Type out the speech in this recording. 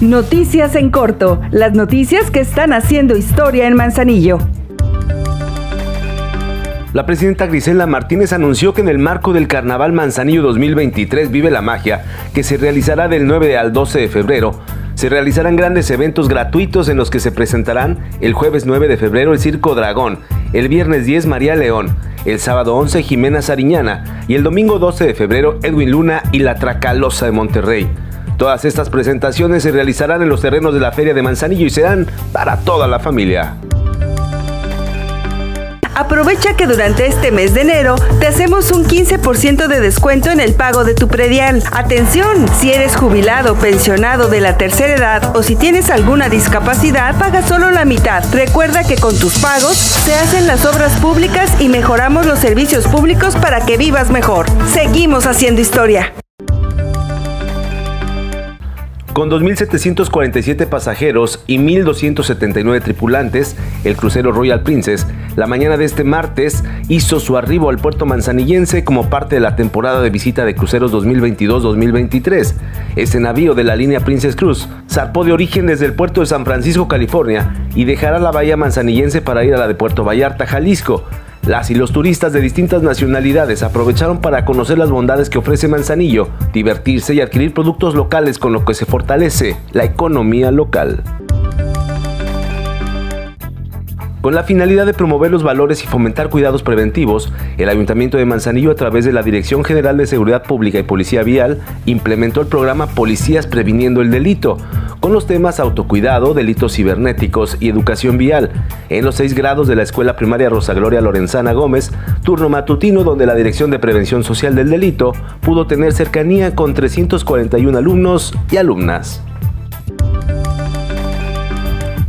Noticias en corto, las noticias que están haciendo historia en Manzanillo. La presidenta Grisela Martínez anunció que en el marco del Carnaval Manzanillo 2023 Vive la Magia, que se realizará del 9 al 12 de febrero, se realizarán grandes eventos gratuitos en los que se presentarán el jueves 9 de febrero el Circo Dragón, el viernes 10 María León, el sábado 11 Jimena Sariñana y el domingo 12 de febrero Edwin Luna y la Tracalosa de Monterrey. Todas estas presentaciones se realizarán en los terrenos de la Feria de Manzanillo y serán para toda la familia. Aprovecha que durante este mes de enero te hacemos un 15% de descuento en el pago de tu predial. Atención, si eres jubilado, pensionado de la tercera edad o si tienes alguna discapacidad, paga solo la mitad. Recuerda que con tus pagos se hacen las obras públicas y mejoramos los servicios públicos para que vivas mejor. Seguimos haciendo historia. Con 2.747 pasajeros y 1.279 tripulantes, el crucero Royal Princess, la mañana de este martes, hizo su arribo al puerto manzanillense como parte de la temporada de visita de cruceros 2022-2023. Este navío de la línea Princess Cruise zarpó de origen desde el puerto de San Francisco, California, y dejará la bahía manzanillense para ir a la de Puerto Vallarta, Jalisco. Las y los turistas de distintas nacionalidades aprovecharon para conocer las bondades que ofrece Manzanillo, divertirse y adquirir productos locales con lo que se fortalece la economía local. Con la finalidad de promover los valores y fomentar cuidados preventivos, el Ayuntamiento de Manzanillo, a través de la Dirección General de Seguridad Pública y Policía Vial, implementó el programa Policías Previniendo el Delito, con los temas autocuidado, delitos cibernéticos y educación vial. En los seis grados de la Escuela Primaria Rosa Gloria Lorenzana Gómez, turno matutino donde la Dirección de Prevención Social del Delito pudo tener cercanía con 341 alumnos y alumnas.